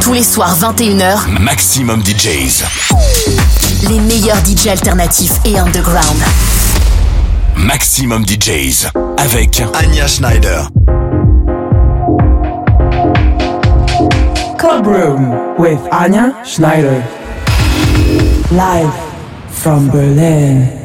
Tous les soirs 21h, Maximum DJs. Les meilleurs DJs alternatifs et underground. Maximum DJs avec Anya Schneider. Club Room with Anya Schneider. Live from Berlin.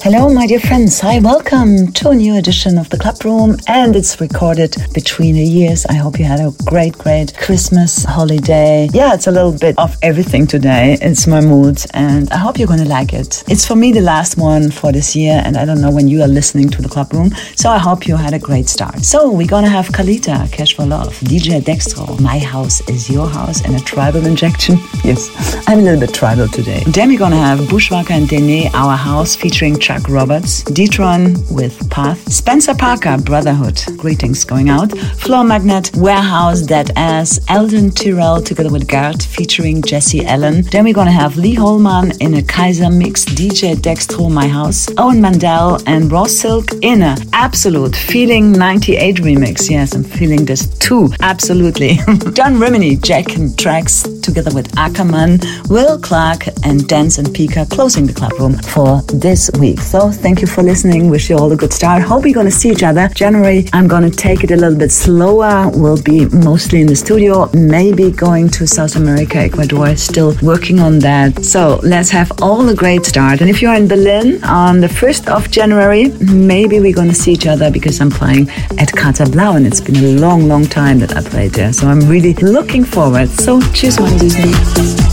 Hello, my dear friends. Hi, welcome to a new edition of the Club Room, and it's recorded between the years. I hope you had a great, great Christmas holiday. Yeah, it's a little bit of everything today. It's my mood, and I hope you're gonna like it. It's for me the last one for this year, and I don't know when you are listening to the Club Room, so I hope you had a great start. So we're gonna have Kalita, Cash for Love, DJ Dextro, My House is Your House, and a tribal injection. Yes, I'm a little bit tribal today. Then we're gonna have Bushwalker and Dene, Our House, featuring Chuck Roberts, Detron with Path, Spencer Parker, Brotherhood, greetings going out, Floor Magnet, Warehouse, Dead Ass, Eldon Tyrell together with Gart featuring Jesse Allen. Then we're gonna have Lee Holman in a Kaiser mix, DJ Dextro, My House, Owen Mandel and Raw Silk in a absolute Feeling 98 remix. Yes, I'm feeling this too, absolutely. Don Rimini, Jack and Tracks together with Ackerman, Will Clark and Dance and Pika closing the club room for this week. So thank you for listening. Wish you all a good start. Hope we're gonna see each other. January, I'm gonna take it a little bit slower. We'll be mostly in the studio, maybe going to South America, Ecuador, still working on that. So let's have all a great start. And if you're in Berlin on the 1st of January, maybe we're gonna see each other because I'm playing at Kater Blau and it's been a long, long time that I played there. So I'm really looking forward. So cheers, meine Süßen.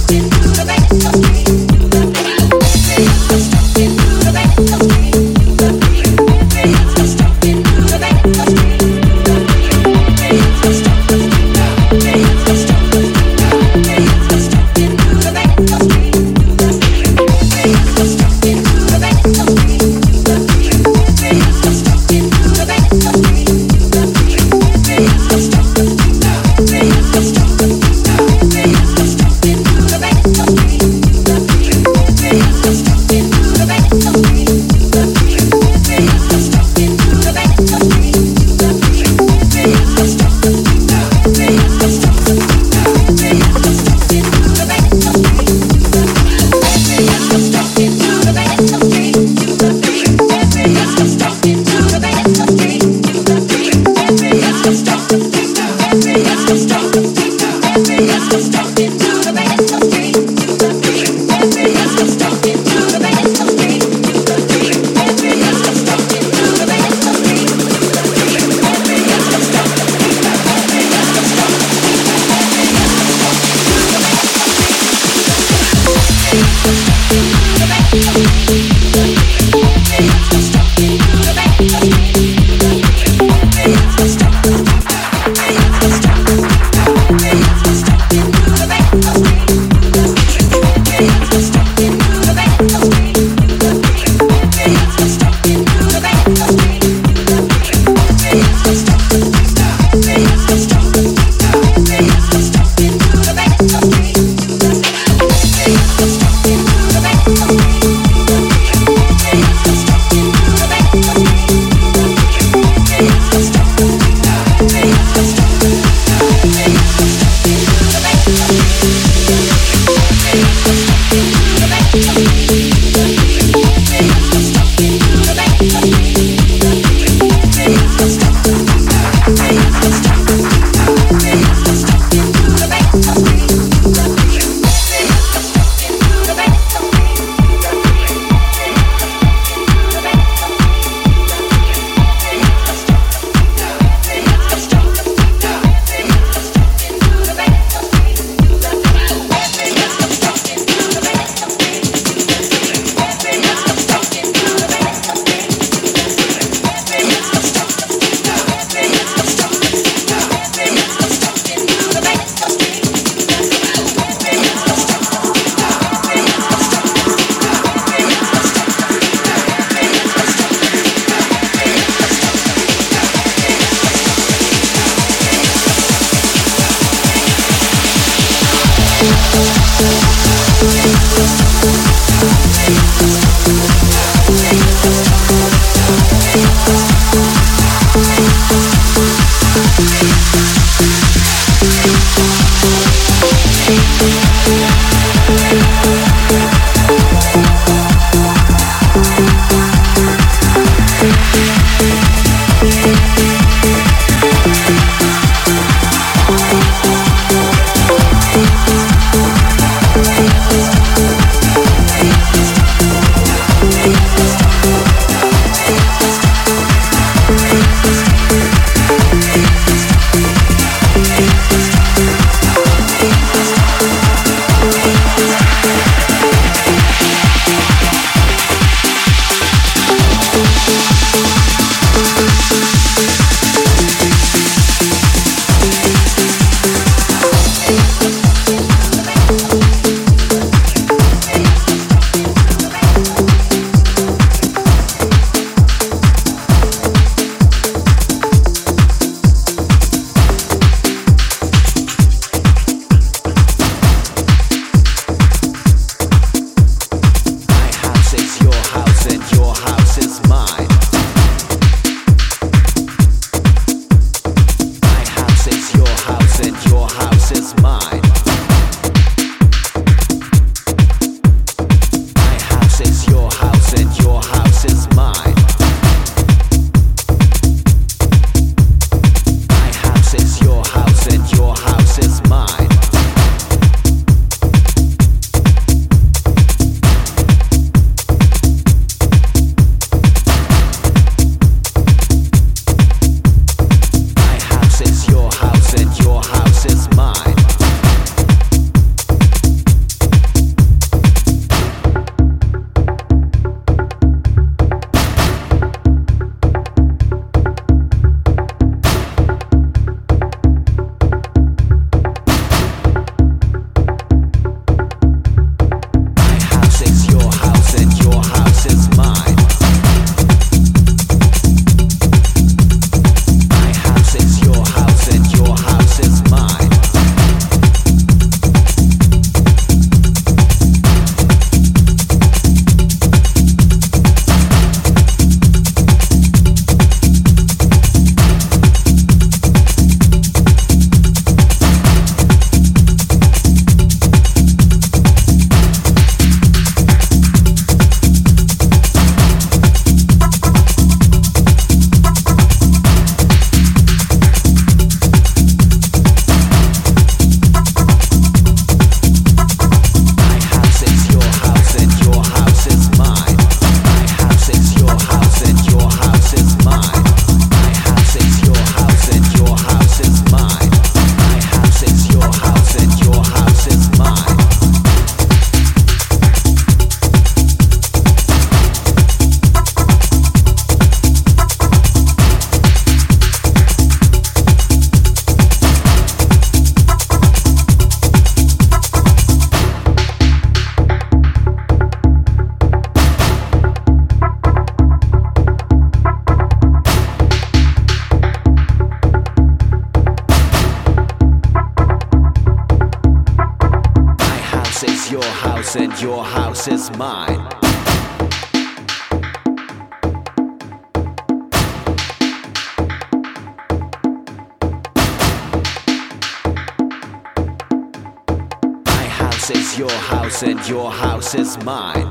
your house is mine.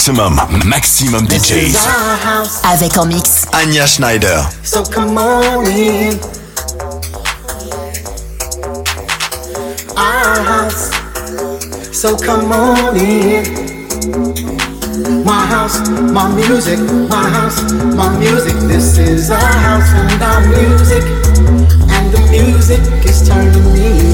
Maxximum, maximum DJs. Avec en mix Anja Schneider. So come on in. Our house. So come on in. My house, my music, my house, my music. This is our house and our music. And the music is turning me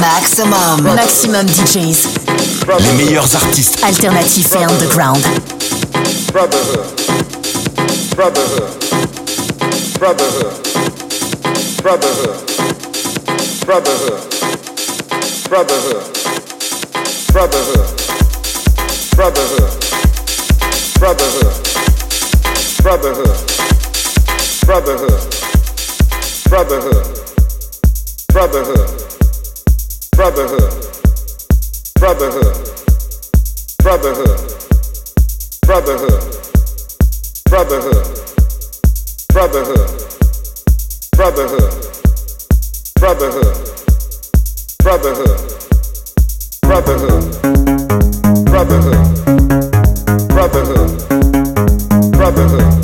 Maximum, maximum DJs. Les meilleurs artistes alternatifs et underground. Brotherhood. Brotherhood. brotherhood, brotherhood, brotherhood, brotherhood, brotherhood, brotherhood, brotherhood, brotherhood, brotherhood, brotherhood, brotherhood, brotherhood, brotherhood, brotherhood, brotherhood, brotherhood brotherhood, brotherhood, brotherhood, brotherhood, brotherhood, brotherhood, brotherhood, brotherhood.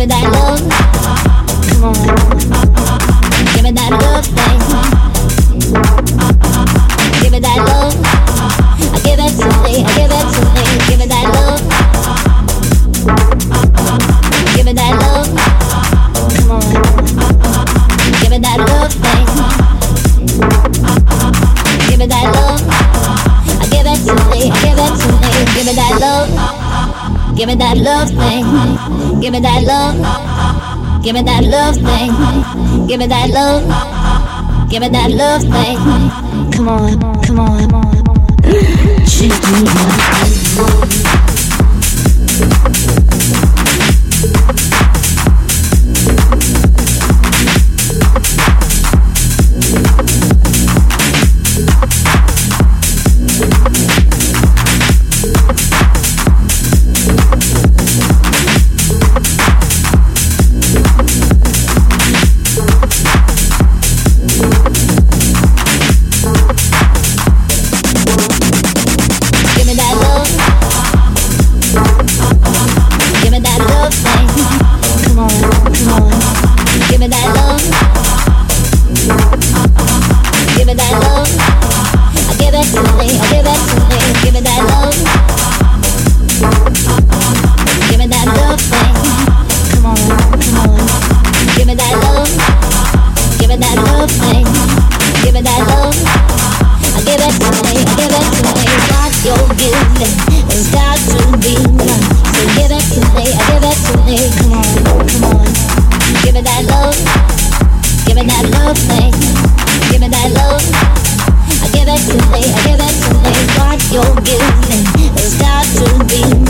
giving that love. Give me that love thing. Give me that love. Give me that love thing. Come on, come on, come on. way give it to me. what you're giving, it's got to be.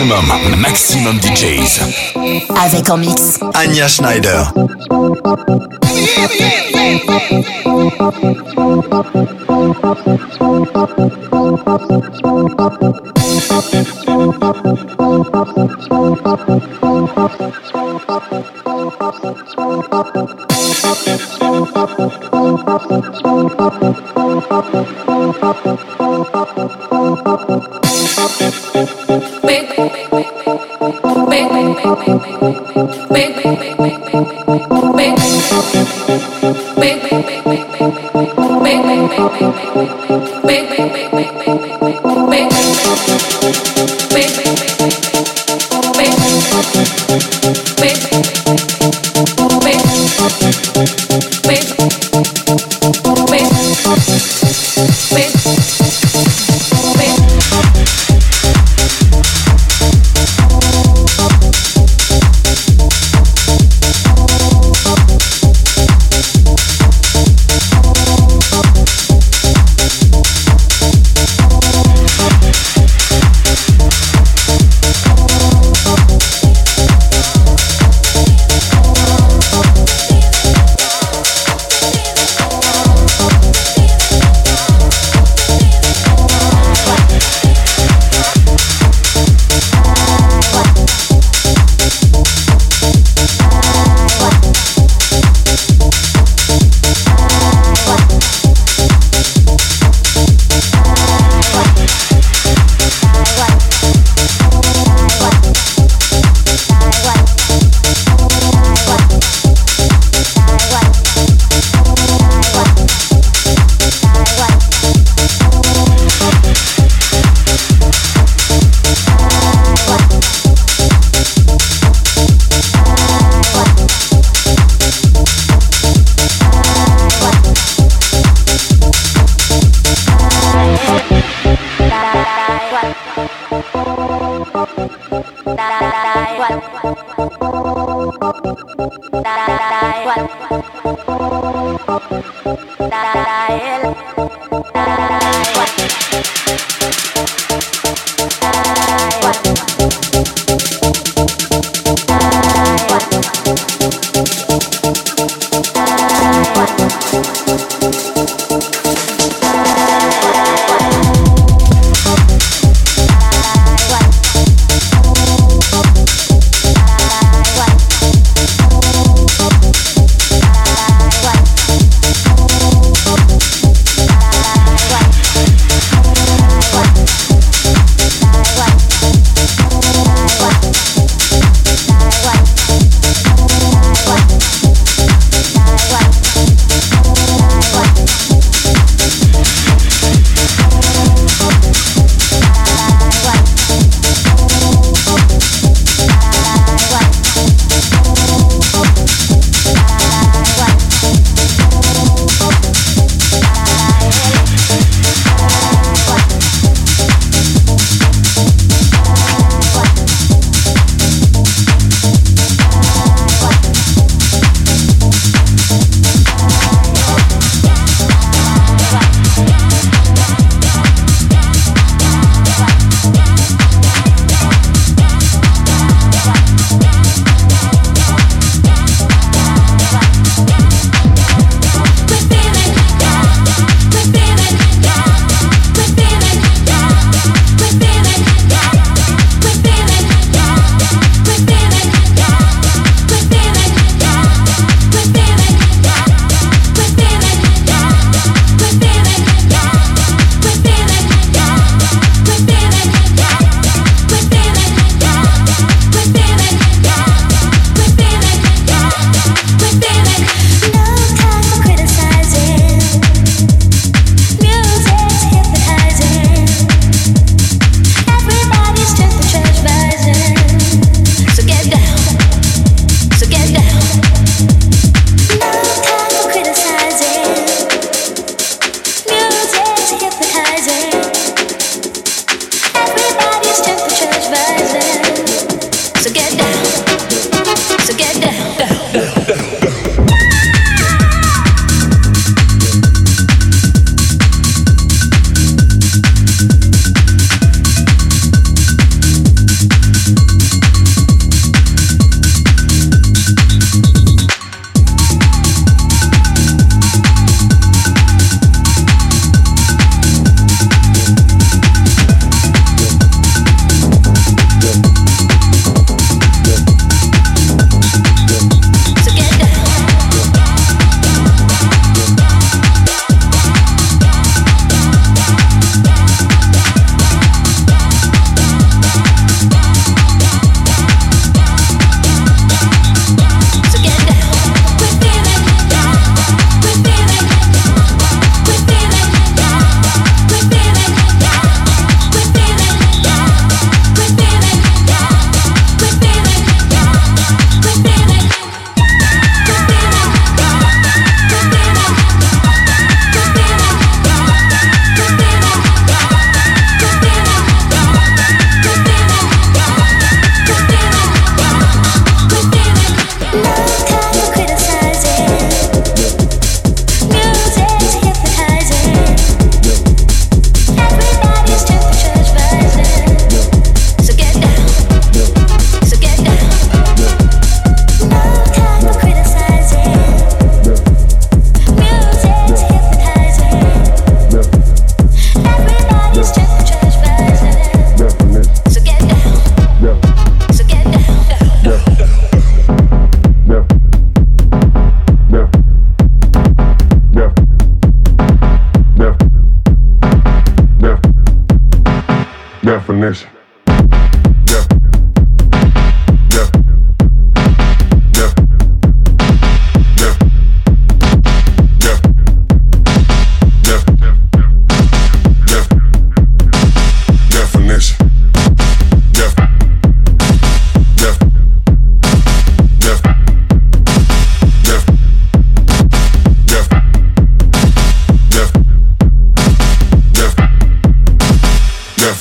Maximum, maximum DJs. Avec en mix. Anya Schneider.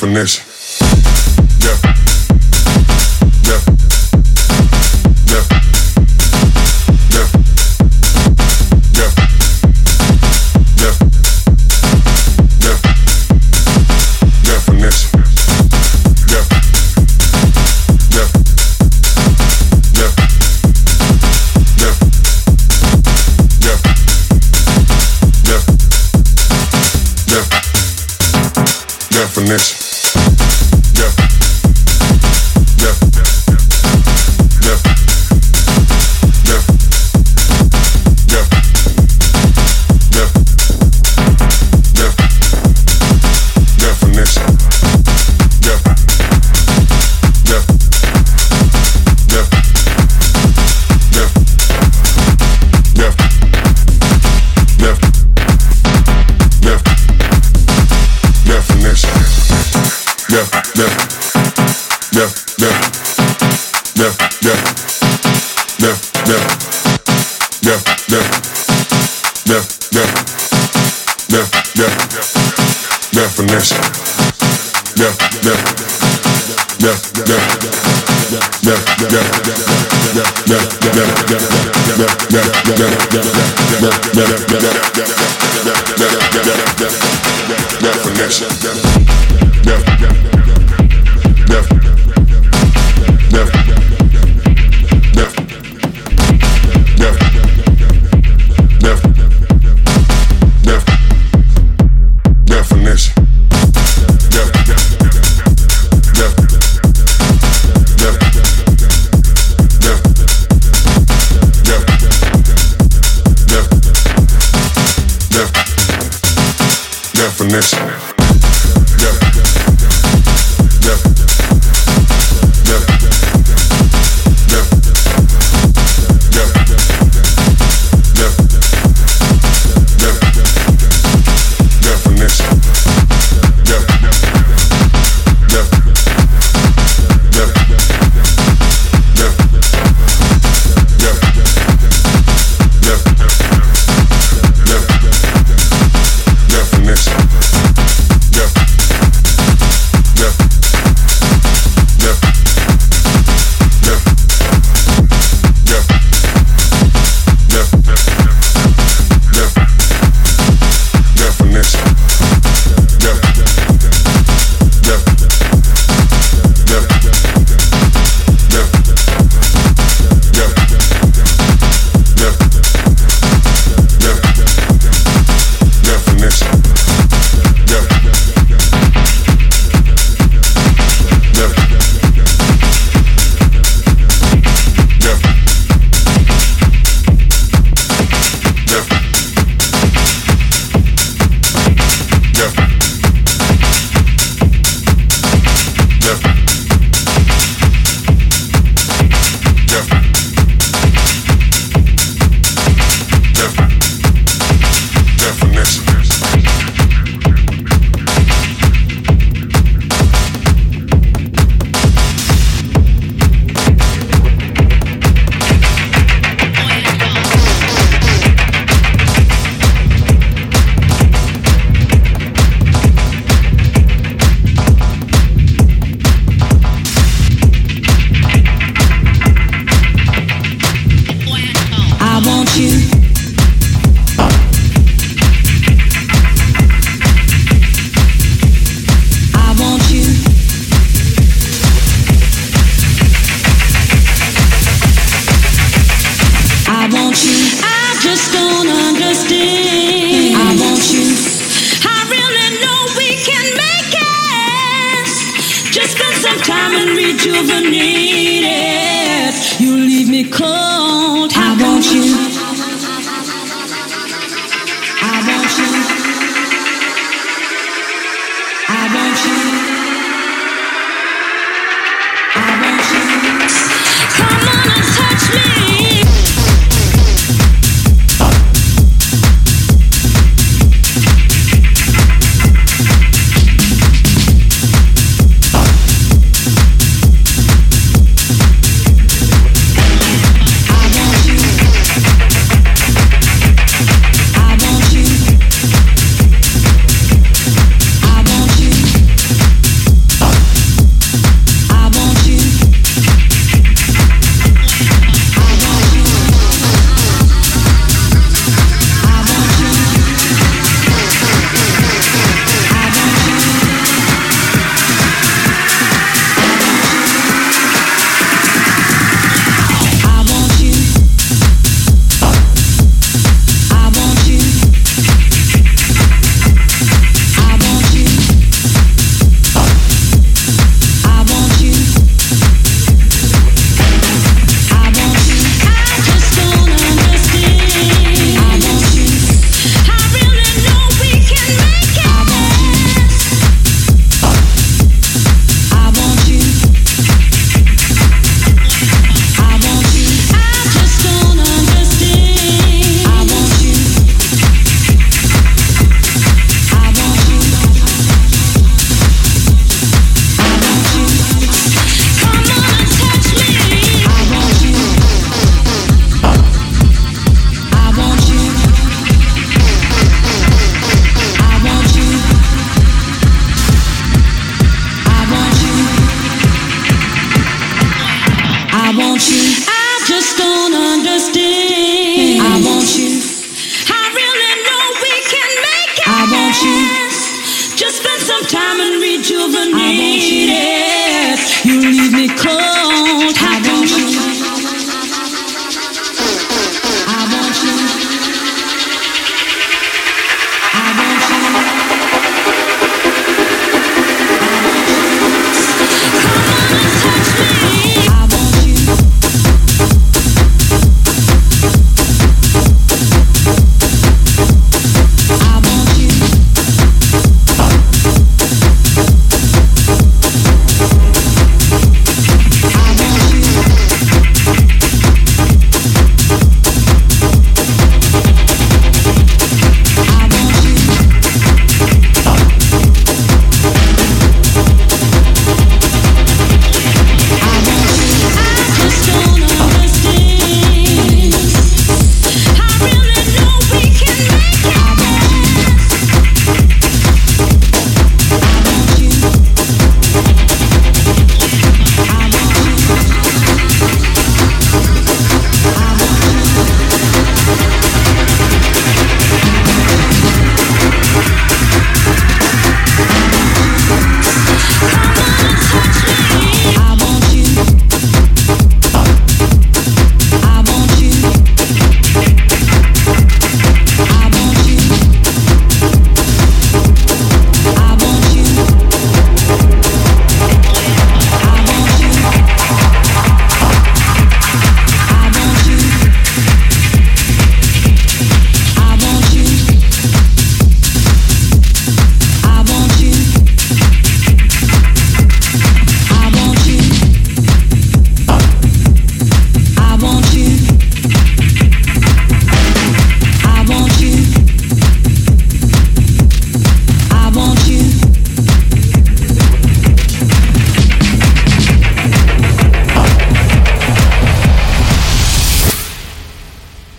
connection. Yeah. definition. definition. Definition. Yes.